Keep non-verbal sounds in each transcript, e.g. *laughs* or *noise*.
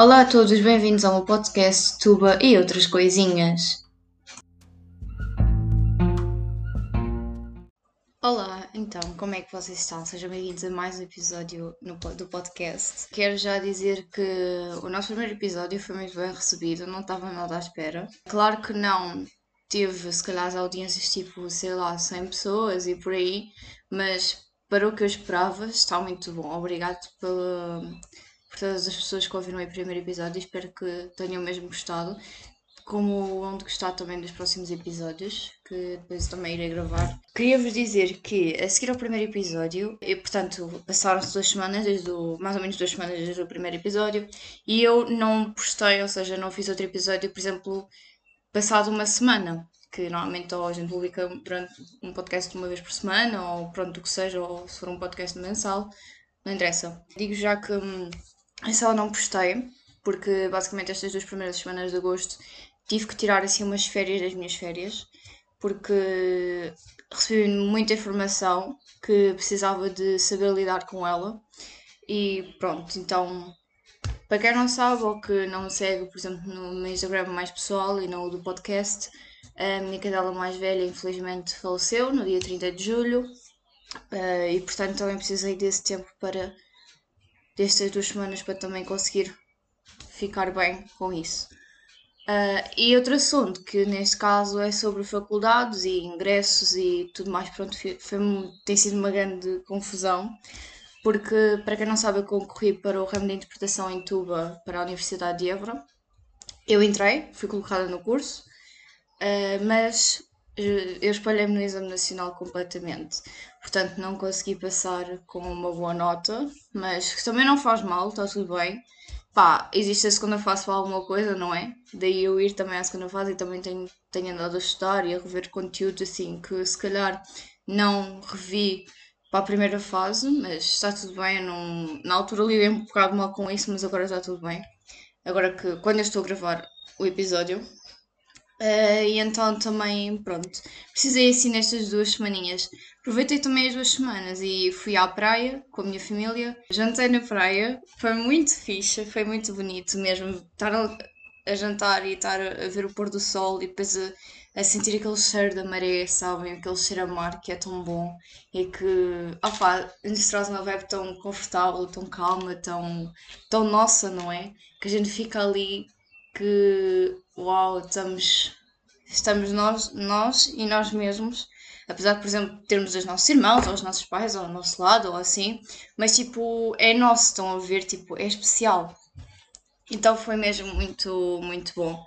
Olá a todos, bem-vindos ao meu podcast Tuba e outras coisinhas. Olá, então, como é que vocês estão? Sejam bem-vindos a mais um episódio no, do podcast. Quero já dizer que o nosso primeiro episódio foi muito bem recebido, não estava nada à espera. Claro que não teve, se calhar, as audiências tipo, sei lá, 100 pessoas e por aí, mas para o que eu esperava, está muito bom. Obrigado pela por todas as pessoas que ouviram o primeiro episódio. Espero que tenham mesmo gostado. Como vão de gostar também dos próximos episódios, que depois também irei gravar. Queria-vos dizer que, a seguir ao primeiro episódio, e, portanto, passaram-se duas semanas, desde o, mais ou menos duas semanas desde o primeiro episódio, e eu não postei, ou seja, não fiz outro episódio, por exemplo, passado uma semana que normalmente ou a gente publica durante um podcast uma vez por semana, ou pronto, o que seja, ou se for um podcast mensal, não interessa. Digo já que hum, essa não postei, porque basicamente estas duas primeiras semanas de agosto tive que tirar assim umas férias das minhas férias, porque recebi muita informação que precisava de saber lidar com ela. E pronto, então para quem não sabe ou que não me segue, por exemplo, no meu Instagram mais pessoal e no do podcast, a minha cadela mais velha infelizmente faleceu no dia 30 de julho uh, e portanto também precisei desse tempo para destas duas semanas para também conseguir ficar bem com isso. Uh, e outro assunto que neste caso é sobre faculdades e ingressos e tudo mais, pronto, foi, foi, tem sido uma grande confusão, porque para quem não sabe eu concorri para o ramo de interpretação em Tuba para a Universidade de Évora. Eu entrei, fui colocada no curso, uh, mas eu espalhei-me no exame nacional completamente. Portanto, não consegui passar com uma boa nota, mas também não faz mal, está tudo bem. Pá, existe a segunda fase para alguma coisa, não é? Daí eu ir também à segunda fase e também tenho, tenho andado a estudar e a rever conteúdo assim que se calhar não revi para a primeira fase, mas está tudo bem. Não, na altura lidei um bocado mal com isso, mas agora está tudo bem. Agora que quando eu estou a gravar o episódio, Uh, e então também, pronto, precisei assim nestas duas semaninhas. Aproveitei também as duas semanas e fui à praia com a minha família. Jantei na praia, foi muito fixe, foi muito bonito mesmo. Estar a, jantar e estar a, ver o pôr do sol e depois a, a, sentir aquele cheiro da maré, sabem? Aquele cheiro a mar que é tão bom e que, opá, nos traz uma vibe tão confortável, tão calma, tão, tão nossa, não é? Que a gente fica ali que uau, estamos, estamos nós, nós e nós mesmos. Apesar de, por exemplo, termos os nossos irmãos, ou os nossos pais ao nosso lado, ou assim, mas tipo, é nosso, estão a ver, tipo, é especial. Então foi mesmo muito, muito bom.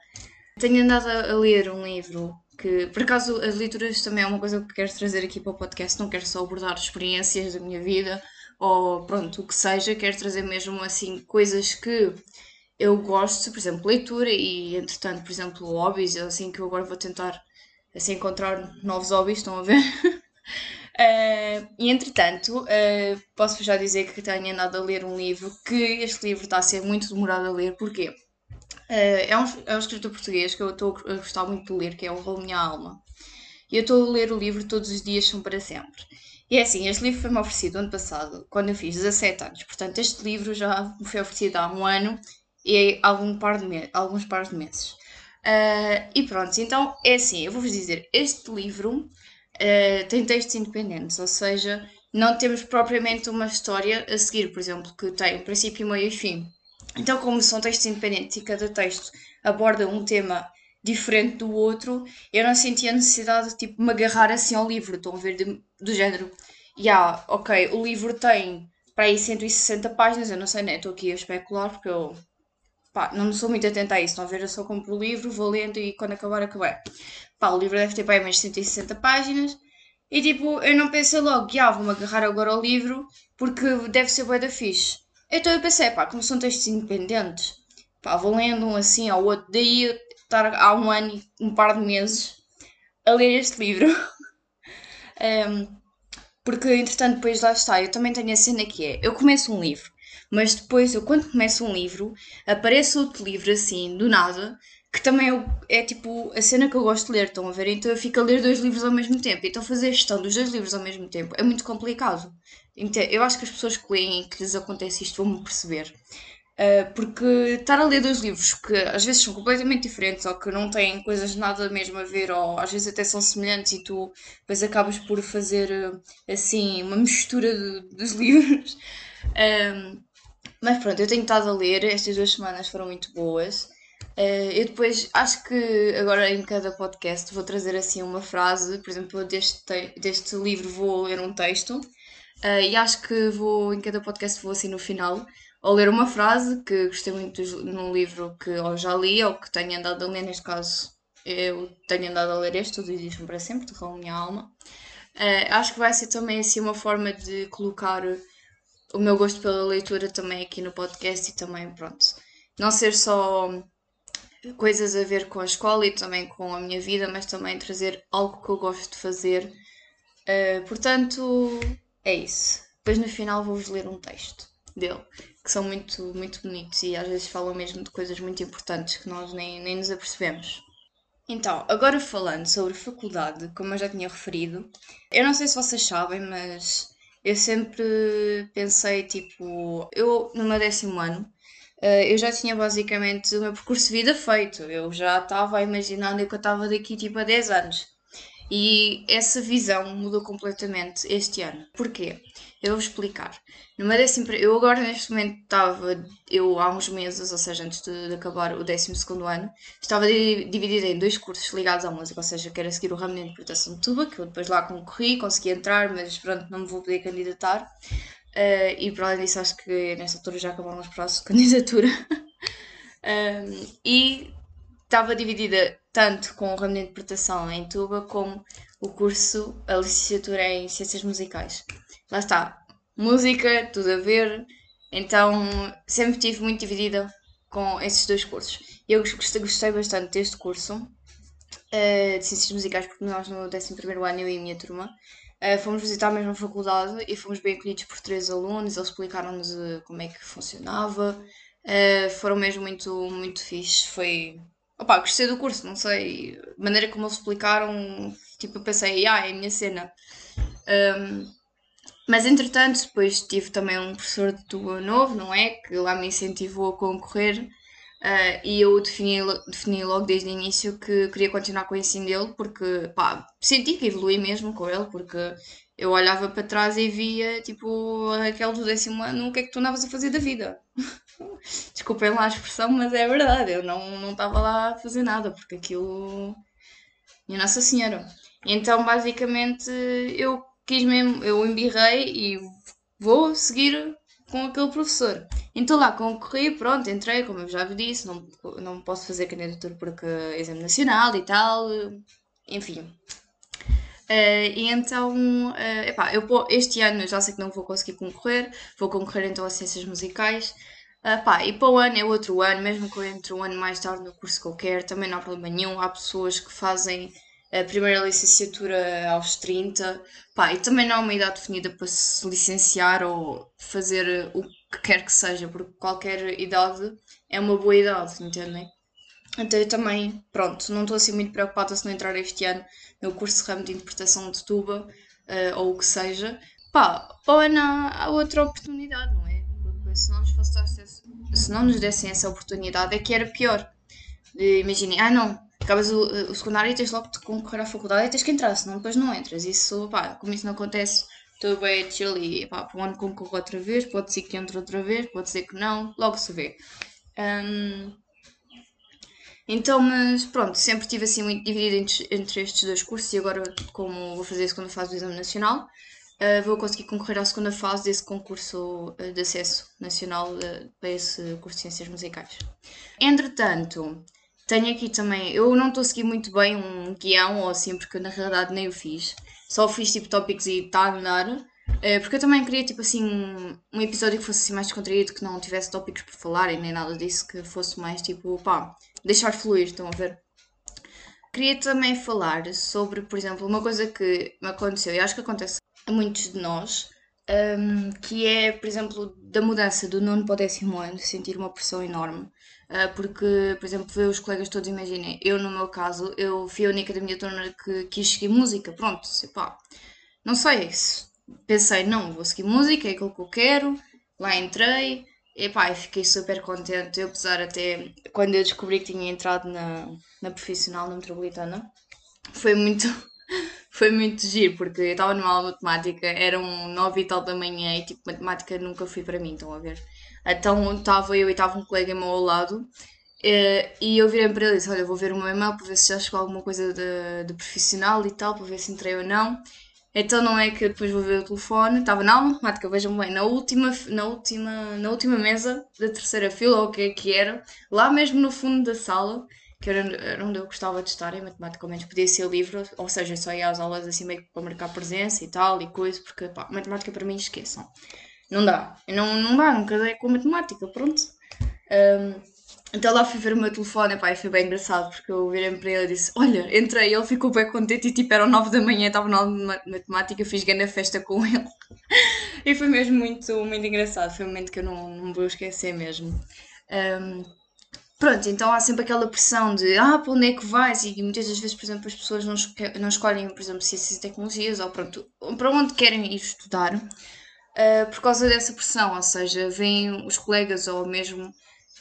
Tenho andado a ler um livro que, por acaso, as leituras também é uma coisa que quero trazer aqui para o podcast. Não quero só abordar experiências da minha vida ou pronto, o que seja, quero trazer mesmo assim coisas que eu gosto, por exemplo, leitura e, entretanto, por exemplo, hobbies, assim que eu agora vou tentar assim, encontrar novos hobbies, estão a ver? uh, *laughs* e, entretanto, uh, posso já dizer que tenho andado a ler um livro, que este livro está a ser muito demorado a ler, porquê? Uh, é, um, é um escritor português que eu estou a gostar muito de ler, que é o Rolo Minha Alma. E eu estou a ler o livro Todos os Dias São Para Sempre. E é assim, este livro foi-me oferecido ano passado, quando eu fiz 17 anos. Portanto, este livro já me foi oferecido há um ano e algum par de alguns pares de meses. Uh, e pronto, então é assim, eu vou-vos dizer, este livro uh, tem textos independentes, ou seja, não temos propriamente uma história a seguir, por exemplo, que tem um princípio, meio e fim. Então, como são textos independentes e cada texto aborda um tema diferente do outro, eu não sentia a necessidade de tipo, me agarrar assim ao livro, estão a ver, de, do género, já, yeah, ok, o livro tem para aí 160 páginas, eu não sei, né, estou aqui a especular porque eu pá, não sou muito atenta a isso. Estão a ver, eu só compro o livro, vou lendo e quando acabar, acabei. Pá, o livro deve ter aí mais 160 páginas. E tipo, eu não pensei logo, ah, vou-me agarrar agora ao livro porque deve ser bué da fixe. Então eu pensei, pá, como são textos independentes, pá, vou lendo um assim ao outro. Daí estar há um ano e um par de meses a ler este livro. *laughs* um, porque entretanto, depois lá está, eu também tenho a cena que é: eu começo um livro mas depois eu quando começo um livro, aparece outro livro assim, do nada, que também é, é, tipo a cena que eu gosto de ler, estão a ver? Então eu fico a ler dois livros ao mesmo tempo. Então fazer a gestão dos dois livros ao mesmo tempo é muito complicado. Então, eu acho que as pessoas que leem e que lhes acontece isto vão-me perceber. Uh, porque estar a ler dois livros que às vezes são completamente diferentes ou que não têm coisas nada mesmo a ver ou às vezes até são semelhantes e tu depois acabas por fazer assim uma mistura de, dos *laughs* livros. Um, mas pronto, eu tenho estado a ler, estas duas semanas foram muito boas. Uh, eu depois acho que agora em cada podcast vou trazer assim uma frase, por exemplo, deste, deste livro vou ler um texto uh, e acho que vou em cada podcast vou assim no final ou ler uma frase que gostei muito num livro que ou já li ou que tenho andado a ler, neste caso eu tenho andado a ler este, Tudo Existe para Sempre, de Raul Minha Alma. Uh, acho que vai ser também assim uma forma de colocar o meu gosto pela leitura também aqui no podcast e também, pronto, não ser só coisas a ver com a escola e também com a minha vida, mas também trazer algo que eu gosto de fazer. Uh, portanto, é isso. Depois no final vou-vos ler um texto dele, que são muito, muito bonitos e às vezes falam mesmo de coisas muito importantes que nós nem, nem nos apercebemos. Então, agora falando sobre faculdade, como eu já tinha referido, eu não sei se vocês sabem, mas eu sempre pensei, tipo, eu no meu décimo ano, uh, eu já tinha basicamente o meu percurso de vida feito. Eu já estava a imaginar que eu estava daqui tipo a 10 anos. E essa visão mudou completamente este ano. Porquê? Eu vou explicar. Numa décima, eu agora neste momento estava, eu há uns meses, ou seja, antes de, de acabar o 12 ano, estava dividida em dois cursos ligados à música, ou seja, quero seguir o ramo de interpretação de tuba, que eu depois lá concorri, consegui entrar, mas pronto, não me vou poder candidatar. Uh, e para além disso, acho que nesta altura já acabaram os prazos *laughs* de candidatura. um, e estava dividida tanto com o ramo de interpretação em tuba como o curso, a licenciatura em ciências musicais. Lá está, música, tudo a ver, então sempre estive muito dividida com esses dois cursos. Eu gostei, bastante deste curso uh, de ciências musicais porque nós no 11 ano, eu e a minha turma, Uh, fomos visitar a mesma faculdade e fomos bem acolhidos por três alunos, eles explicaram-nos uh, como é que funcionava, foram mesmo muito, muito fixe. Foi. Opa, gostei do curso, não sei. A maneira como eles explicaram, tipo, eu pensei, ah, é a minha cena. Um, mas entretanto, depois tive também um professor de tuba novo, não é? Que lá me incentivou a concorrer. Uh, e eu defini, defini logo desde o início que queria continuar com o ensino dele, porque pá, senti que evolui mesmo com ele, porque eu olhava para trás e via, tipo, aquele do décimo ano, o que é que tu andavas a fazer da vida? *laughs* Desculpem lá a expressão, mas é verdade, eu não, não estava lá a fazer nada, porque aquilo. Minha Nossa Senhora. Então, basicamente, eu quis mesmo, eu embirrei e vou seguir com aquele professor. Então lá concorri, pronto, entrei, como eu já vos disse, não, não posso fazer candidatura porque é exame nacional e tal, enfim. Uh, e então, uh, epá, eu, este ano já sei que não vou conseguir concorrer, vou concorrer então a Ciências Musicais. Uh, pá, e para o ano é outro ano, mesmo que eu entre um ano mais tarde no curso que eu quero, também não há problema nenhum. Há pessoas que fazem a primeira licenciatura aos 30, pá, e também não há uma idade definida para se licenciar ou fazer o que quer que seja, porque qualquer idade é uma boa idade, entendem? Então eu também, pronto, não estou assim muito preocupada se não entrar este ano no curso de ramo de interpretação de tuba uh, ou o que seja. Pá, para o ano há outra oportunidade, não é? Porque se não nos, fosse, se não nos dessem essa oportunidade é que era pior. Imaginem, ah não, acabas o, o secundário e tens logo de concorrer à faculdade e tens que entrar, senão depois não entras. Isso, pá, como isso não acontece, estou bem chill e pá, para o ano concorro outra vez, pode ser que entre outra vez, pode ser que não, logo se vê. Um, então, mas pronto, sempre tive assim muito dividido entre, entre, estes dois cursos e agora, como vou fazer a segunda fase do Exame Nacional, uh, vou conseguir concorrer à segunda fase desse concurso uh, de acesso nacional uh, para esse curso de Ciências Musicais. Entretanto, tenho aqui também, eu não estou a seguir muito bem um guião ou assim, porque na realidade nem o fiz. Só fiz tipo tópicos e está a andar. Eh, porque eu também queria tipo assim um episódio que fosse assim mais descontraído, que não tivesse tópicos por falar e nem nada disso, que fosse mais tipo, pá, deixar fluir, estão a ver? Queria também falar sobre, por exemplo, uma coisa que me aconteceu, e acho que acontece a muitos de nós, um, que é, por exemplo, da mudança do nono para o décimo ano, sentir uma pressão enorme. Uh, porque, por exemplo, ver os colegas todos, imaginem, eu no meu caso, eu fui a única da minha turma que quis seguir música, pronto, pá, não sei, pensei, não, vou seguir música, é aquilo que eu quero, lá entrei, E pá, fiquei super contente, eu, apesar até quando eu descobri que tinha entrado na, na profissional na metropolitana, foi muito, *laughs* foi muito giro, porque eu estava numa aula de matemática, eram nove e tal da manhã e tipo, matemática nunca foi para mim, estão a ver? Então estava eu e estava um colega meu ao lado eh, e eu virei para ele e disse: Olha, vou ver o meu e-mail para ver se já chegou alguma coisa de, de profissional e tal, para ver se entrei ou não. Então não é que depois vou ver o telefone, estava na aula matemática, vejam bem, na última, na, última, na última mesa da terceira fila, ou o que é que era, lá mesmo no fundo da sala, que era, onde eu gostava de estar em matemática, ao menos podia ser livre, ou seja, só ia às aulas assim meio para marcar presença e tal e coisa, porque pá, matemática para mim esqueçam. Não dá, não, não dá, nunca dei com matemática, pronto. Um, então lá fui ver o meu telefone, pá, e foi bem engraçado porque eu virei para ele e disse: Olha, entrei, ele ficou bem contente e tipo eram 9 da manhã, estava na matemática, fiz grande festa com *laughs* ele. e foi mesmo muito, muito engraçado, foi um momento que eu não, não vou esquecer mesmo. Um, pronto, então há sempre aquela pressão de ah, para onde é que vais? E muitas das vezes, por exemplo, as pessoas não, não escolhem, por exemplo, ciências e tecnologias ou pronto, para onde querem ir estudar uh, por causa dessa pressão, ou seja, vêm os colegas ou mesmo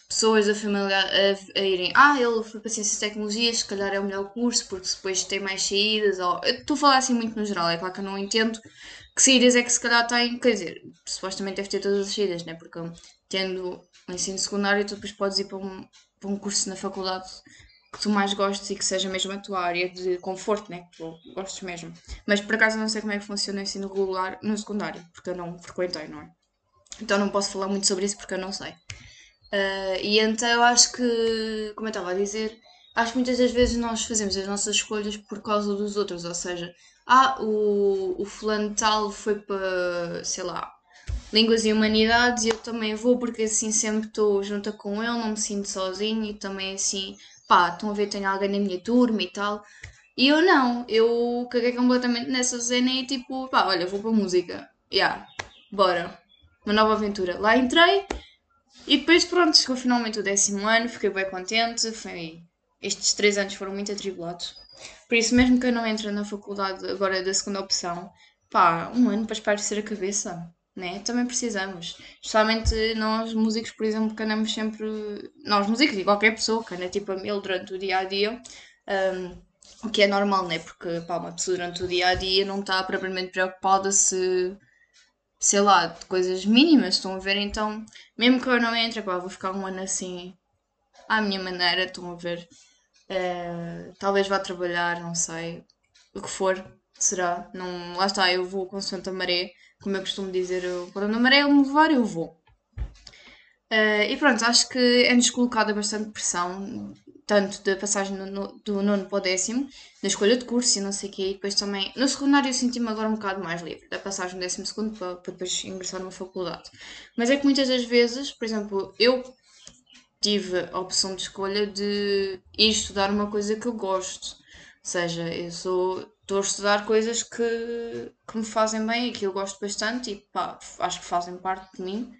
pessoas da família a, a, irem, ah, ele foi para Ciências e Tecnologias, se calhar é o melhor curso, porque depois tem mais saídas, ou... Estou a falar assim muito no geral, é claro que eu não entendo que saídas é que se calhar tem, quer dizer, supostamente deve ter todas as saídas, né? Porque tendo o ensino secundário, tu depois podes ir para um, para um curso na faculdade que tu mais gostes e que seja mesmo a tua área de conforto, né? Que tu gostes mesmo. Mas por acaso não sei como é que funciona o ensino regular no secundário, porque eu não frequentei, não é? Então não posso falar muito sobre isso porque eu não sei. Uh, e então eu acho que, como eu estava a dizer, acho que muitas das vezes nós fazemos as nossas escolhas por causa dos outros, ou seja, ah, o, o fulano tal foi para, sei lá, Línguas e Humanidades e eu também vou porque assim sempre estou junta com ele, não me sinto sozinho e também assim, pá, estão a ver, tenho alguém na minha turma e tal. E eu não, eu caguei completamente nessa cena e tipo, pá, olha, vou para música, já, yeah, bora, uma nova aventura. Lá entrei, e depois, pronto, chegou finalmente o décimo ano, fiquei bem contente. Foi... Estes três anos foram muito atribulados. Por isso, mesmo que eu não entre na faculdade agora da segunda opção, pá, um ano para esparecer a cabeça, né? Também precisamos. Especialmente nós, músicos, por exemplo, que andamos sempre. Nós, músicos e qualquer pessoa que anda tipo a mil durante o dia a dia. Um, o que é normal, né? Porque pá, uma pessoa durante o dia a dia não está propriamente preocupada se sei lá, de coisas mínimas, estão a ver? Então, mesmo que eu não entre, pá, vou ficar um ano assim, à minha maneira, estão a ver? Uh, talvez vá trabalhar, não sei, o que for, será? Não, lá está, eu vou com Santa Maré, como eu costumo dizer, quando a maré me levar, eu vou. Uh, e pronto, acho que é-nos colocada bastante pressão tanto da passagem no, do nono para o décimo, da escolha de curso e não sei o quê, e depois também, no secundário eu senti-me agora um bocado mais livre, da passagem do décimo segundo para, para depois ingressar numa faculdade. Mas é que muitas das vezes, por exemplo, eu tive a opção de escolha de ir estudar uma coisa que eu gosto. Ou seja, eu sou, estou a estudar coisas que, que me fazem bem e que eu gosto bastante e pá, acho que fazem parte de mim.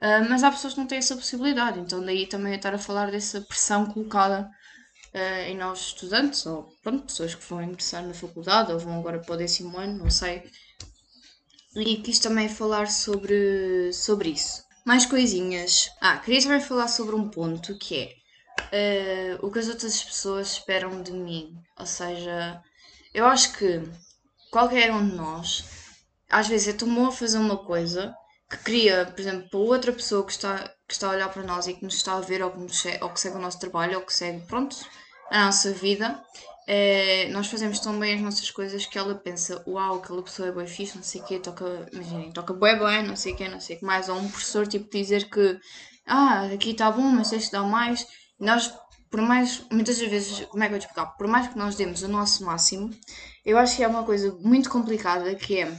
Uh, mas há pessoas que não têm essa possibilidade, então daí também estar a falar dessa pressão colocada uh, em nós estudantes, ou pronto, pessoas que vão ingressar na faculdade ou vão agora para o décimo ano, não sei. E quis também falar sobre, sobre isso. Mais coisinhas. Ah, queria também falar sobre um ponto que é uh, o que as outras pessoas esperam de mim. Ou seja, eu acho que qualquer um de nós, às vezes é tomou a fazer uma coisa que cria, por exemplo, para outra pessoa que está, que está a olhar para nós e que nos está a ver ou que, nos, ou que segue o nosso trabalho ou que segue, pronto, a nossa vida, é, nós fazemos tão bem as nossas coisas que ela pensa, uau, aquela pessoa é bem fixe, não sei o quê, toca, imaginem, toca bem bem, não sei o quê, não sei o que mais, ou um professor tipo dizer que, ah, aqui está bom, mas que dar mais, nós, por mais, muitas vezes, como é que eu vou explicar, por mais que nós demos o nosso máximo, eu acho que é uma coisa muito complicada que é,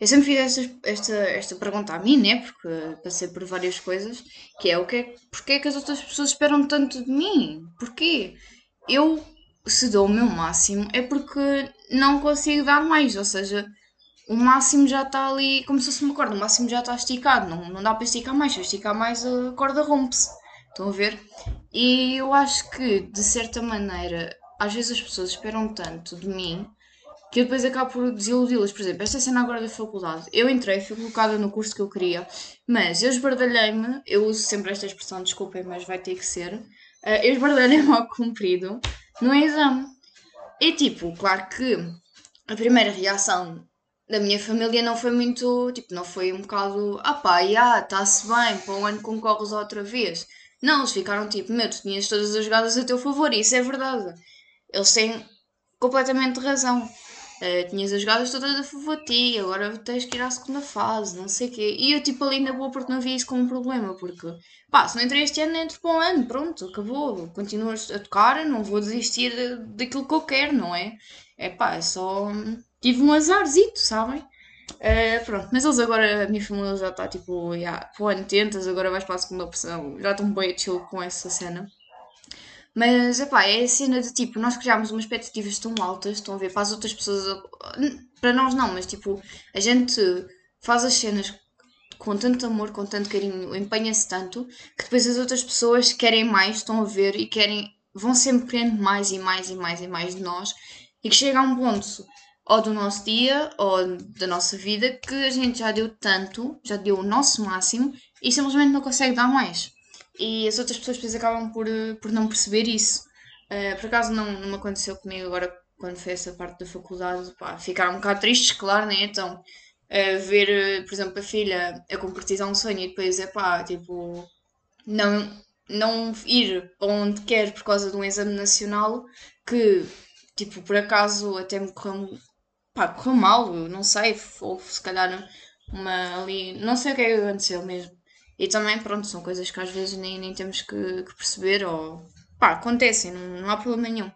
eu sempre fiz esta, esta, esta pergunta a mim, né? Porque passei por várias coisas, que é o que é, porque é que as outras pessoas esperam tanto de mim? Porquê? Eu, se dou o meu máximo, é porque não consigo dar mais, ou seja, o máximo já está ali, como se fosse uma corda, o máximo já está esticado, não, não dá para esticar mais, se eu esticar mais a corda rompe-se. Estão a ver? E eu acho que, de certa maneira, às vezes as pessoas esperam tanto de mim que eu depois acabo por desiludi-las. Por exemplo, esta cena agora da faculdade, eu entrei, fui colocada no curso que eu queria, mas eu esbardalhei-me, eu uso sempre esta expressão, desculpem, mas vai ter que ser, uh, eu esbardalhei-me *laughs* ao comprido no exame. E tipo, claro que a primeira reação da minha família não foi muito, tipo, não foi um bocado, ah pá, está-se bem, para o ano concorres outra vez. Não, eles ficaram tipo, meu, tu tinhas todas as jogadas a teu favor, e isso é verdade. Eles têm completamente razão. Uh, tinhas as jogadas todas a favor de ti, agora tens que ir à segunda fase, não sei o quê. E eu, tipo, ali na boa, porque não vi isso como um problema, porque, pá, se não entrei este ano, entro para um ano, pronto, acabou. Continuas a tocar, não vou desistir daquilo que eu quero, não é? É pá, é só. Tive um azarzito, sabem? Uh, pronto, mas eles agora, a minha família já está tipo, yeah, ano tentas, agora vais para a segunda opção, já estão bem chill com essa cena. Mas, epá, é a cena de tipo, nós criámos umas expectativas tão altas, estão a ver, para as outras pessoas, para nós não, mas tipo, a gente faz as cenas com tanto amor, com tanto carinho, empenha-se tanto, que depois as outras pessoas querem mais, estão a ver e querem, vão sempre querendo mais e mais e mais e mais de nós, e que chega a um ponto, ou do nosso dia, ou da nossa vida, que a gente já deu tanto, já deu o nosso máximo, e simplesmente não consegue dar mais e as outras pessoas depois acabam por, eh, por não perceber isso. Uh, por acaso não, não me aconteceu comigo agora quando foi essa parte da faculdade, pá, ficaram um bocado tristes, claro, né? Então, uh, ver, por exemplo, a filha a concretizar um sonho e depois é pá, tipo, não, não ir onde quer por causa de um exame nacional que, tipo, por acaso até me correu, pá, correu mal, não sei, ou se calhar uma ali, não sei o que é que aconteceu mesmo. E também, pronto, são coisas que às vezes nem, nem temos que, que perceber ou. pá, acontecem, não, não há problema nenhum.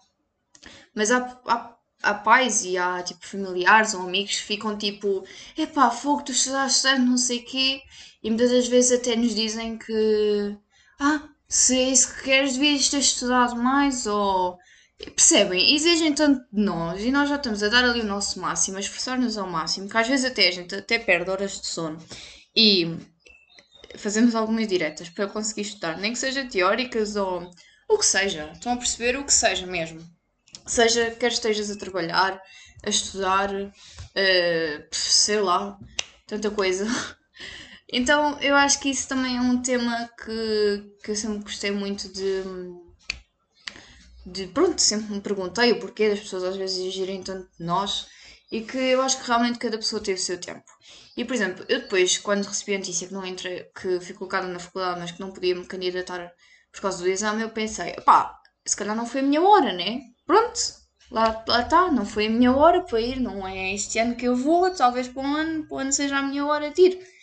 Mas há, há, há pais e há tipo familiares ou amigos ficam tipo: epá, fogo, tu estudaste tanto, não sei o quê. E muitas das vezes até nos dizem que. ah, se é isso que queres, devias ter estudado mais ou. Percebem? Exigem tanto de nós e nós já estamos a dar ali o nosso máximo, a esforçar-nos ao máximo, que às vezes até a gente até perde horas de sono. E fazemos algumas diretas para conseguir estudar, nem que seja teóricas ou o que seja. Estão a perceber o que seja mesmo. Seja quer estejas a trabalhar, a estudar, uh, sei lá, tanta coisa. *laughs* Então eu acho que isso também é um tema que, que eu sempre gostei muito de. De pronto, sempre me perguntei o porquê das pessoas às vezes exigirem tanto de nós e que eu acho que realmente cada pessoa tem o seu tempo. E, por exemplo, eu depois, quando recebi a notícia que não entrei, que fui colocada na faculdade, mas que não podia me candidatar por causa do exame, eu pensei, pá, se calhar não foi a minha hora, né? Pronto, lá, lá está, não foi a minha hora para ir, não é este ano que eu vou, talvez para um ano, para um ano seja a minha hora de ir.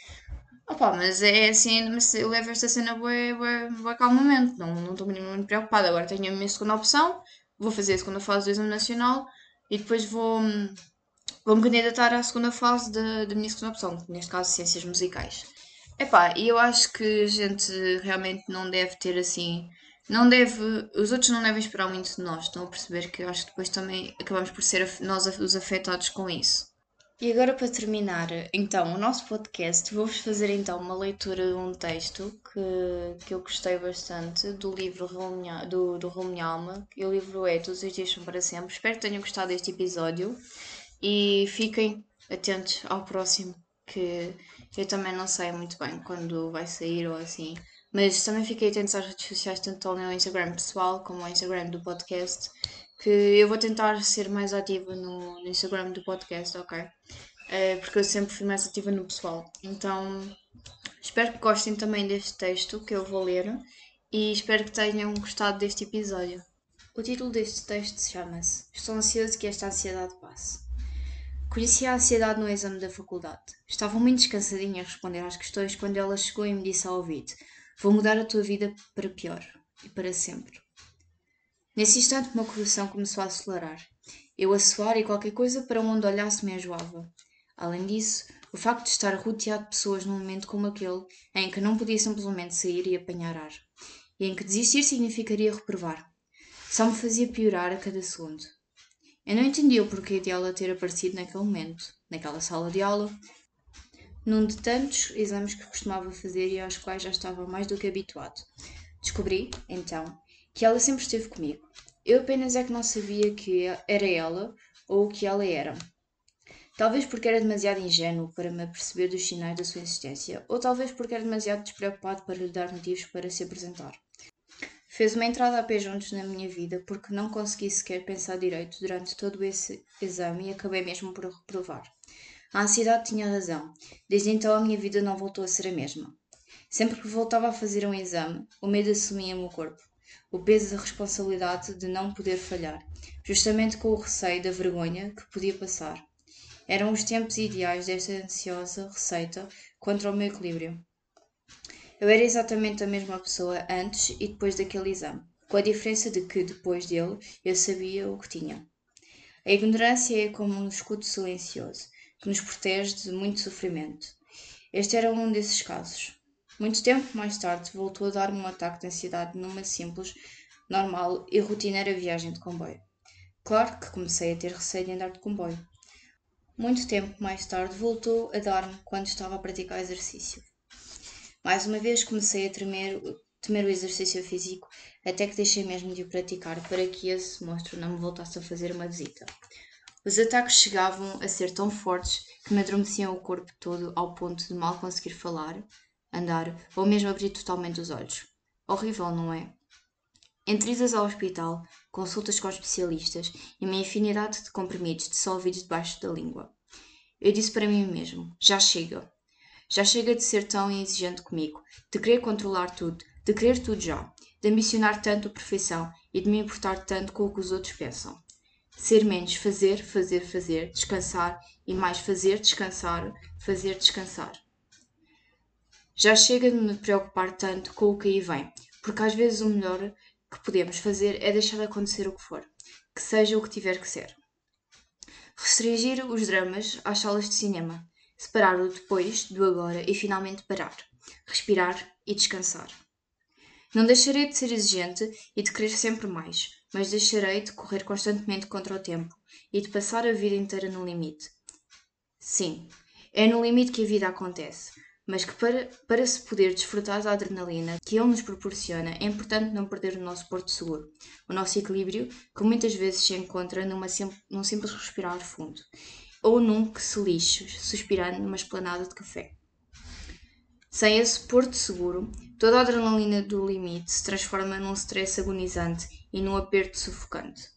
Opa, mas é assim, mas eu levo esta cena bem, bem calmamente, não, estou minimamente preocupada. Agora tenho a minha segunda opção, vou fazer a segunda fase do exame nacional e depois vou, Vou-me candidatar à segunda fase da minha segunda opção, neste caso Ciências Musicais. Epá, e eu acho que a gente realmente não deve ter assim. Não deve. Os outros não devem esperar muito de nós. Estão a perceber que eu acho que depois também acabamos por ser nós os afetados com isso. E agora para terminar, então, o nosso podcast, vou-vos fazer então uma leitura de um texto que, que eu gostei bastante do livro do, do Alma. O livro é Todos os Dias São para Sempre. Espero que tenham gostado deste episódio. E fiquem atentos ao próximo, que eu também não sei muito bem quando vai sair ou assim. Mas também fiquem atentos às redes sociais, tanto ao meu Instagram pessoal como ao Instagram do podcast, que eu vou tentar ser mais ativa no, no Instagram do podcast, ok? Uh, porque eu sempre fui mais ativa no pessoal. Então, espero que gostem também deste texto que eu vou ler e espero que tenham gostado deste episódio. O título deste texto chama-se Estou ansioso que esta ansiedade passe. Conhecia a ansiedade no exame da faculdade. Estava muito descansadinha a responder às questões quando ela chegou e me disse ao ouvido: Vou mudar a tua vida para pior e para sempre. Nesse instante, o meu coração começou a acelerar. Eu a suar e qualquer coisa para onde olhasse me enjoava. Além disso, o facto de estar rodeado de pessoas num momento como aquele, em que não podia simplesmente sair e apanhar ar, e em que desistir significaria reprovar, só me fazia piorar a cada segundo. Eu não entendia o porquê de ela ter aparecido naquele momento, naquela sala de aula, num de tantos exames que costumava fazer e aos quais já estava mais do que habituado. Descobri, então, que ela sempre esteve comigo. Eu apenas é que não sabia que era ela ou o que ela era. Talvez porque era demasiado ingênuo para me aperceber dos sinais da sua existência, ou talvez porque era demasiado despreocupado para lhe dar motivos para se apresentar. Fez uma entrada a pé juntos na minha vida porque não consegui sequer pensar direito durante todo esse exame e acabei mesmo por reprovar. A ansiedade tinha razão. Desde então a minha vida não voltou a ser a mesma. Sempre que voltava a fazer um exame, o medo assumia-me o corpo. O peso da responsabilidade de não poder falhar, justamente com o receio da vergonha que podia passar. Eram os tempos ideais desta ansiosa receita contra o meu equilíbrio. Eu era exatamente a mesma pessoa antes e depois daquele exame, com a diferença de que, depois dele, eu sabia o que tinha. A ignorância é como um escudo silencioso, que nos protege de muito sofrimento. Este era um desses casos. Muito tempo mais tarde, voltou a dar-me um ataque de ansiedade numa simples, normal e rotineira viagem de comboio. Claro que comecei a ter receio de andar de comboio. Muito tempo mais tarde, voltou a dar-me quando estava a praticar exercício. Mais uma vez comecei a tremer, temer o exercício físico, até que deixei mesmo de o praticar para que esse monstro não me voltasse a fazer uma visita. Os ataques chegavam a ser tão fortes que me adormeciam o corpo todo ao ponto de mal conseguir falar, andar ou mesmo abrir totalmente os olhos. Horrível, não é? Entre ao hospital, consultas com especialistas e uma infinidade de comprimidos dissolvidos debaixo da língua. Eu disse para mim mesmo: já chega. Já chega de ser tão exigente comigo, de querer controlar tudo, de querer tudo já, de ambicionar tanto a perfeição e de me importar tanto com o que os outros pensam. Ser menos fazer, fazer, fazer, descansar e mais fazer, descansar, fazer, descansar. Já chega de me preocupar tanto com o que aí vem, porque às vezes o melhor que podemos fazer é deixar acontecer o que for, que seja o que tiver que ser. Restringir os dramas às salas de cinema, separar o depois do agora e finalmente parar, respirar e descansar. Não deixarei de ser exigente e de querer sempre mais, mas deixarei de correr constantemente contra o tempo e de passar a vida inteira no limite. Sim, é no limite que a vida acontece, mas que para, para se poder desfrutar da adrenalina que ele nos proporciona, é importante não perder o nosso porto seguro, o nosso equilíbrio, que muitas vezes se encontra numa sim, num simples respirar fundo, ou num que se lixe, suspirando numa esplanada de café. Sem esse porto seguro, toda a adrenalina do limite se transforma num stress agonizante e num aperto sufocante.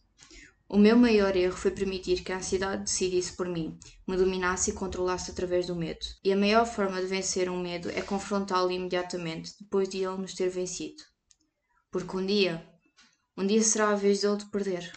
O meu maior erro foi permitir que a ansiedade decidisse por mim, me dominasse e controlasse através do medo. E a maior forma de vencer um medo é confrontá-lo imediatamente, depois de ele nos ter vencido. Porque um dia, um dia será a vez dele de perder.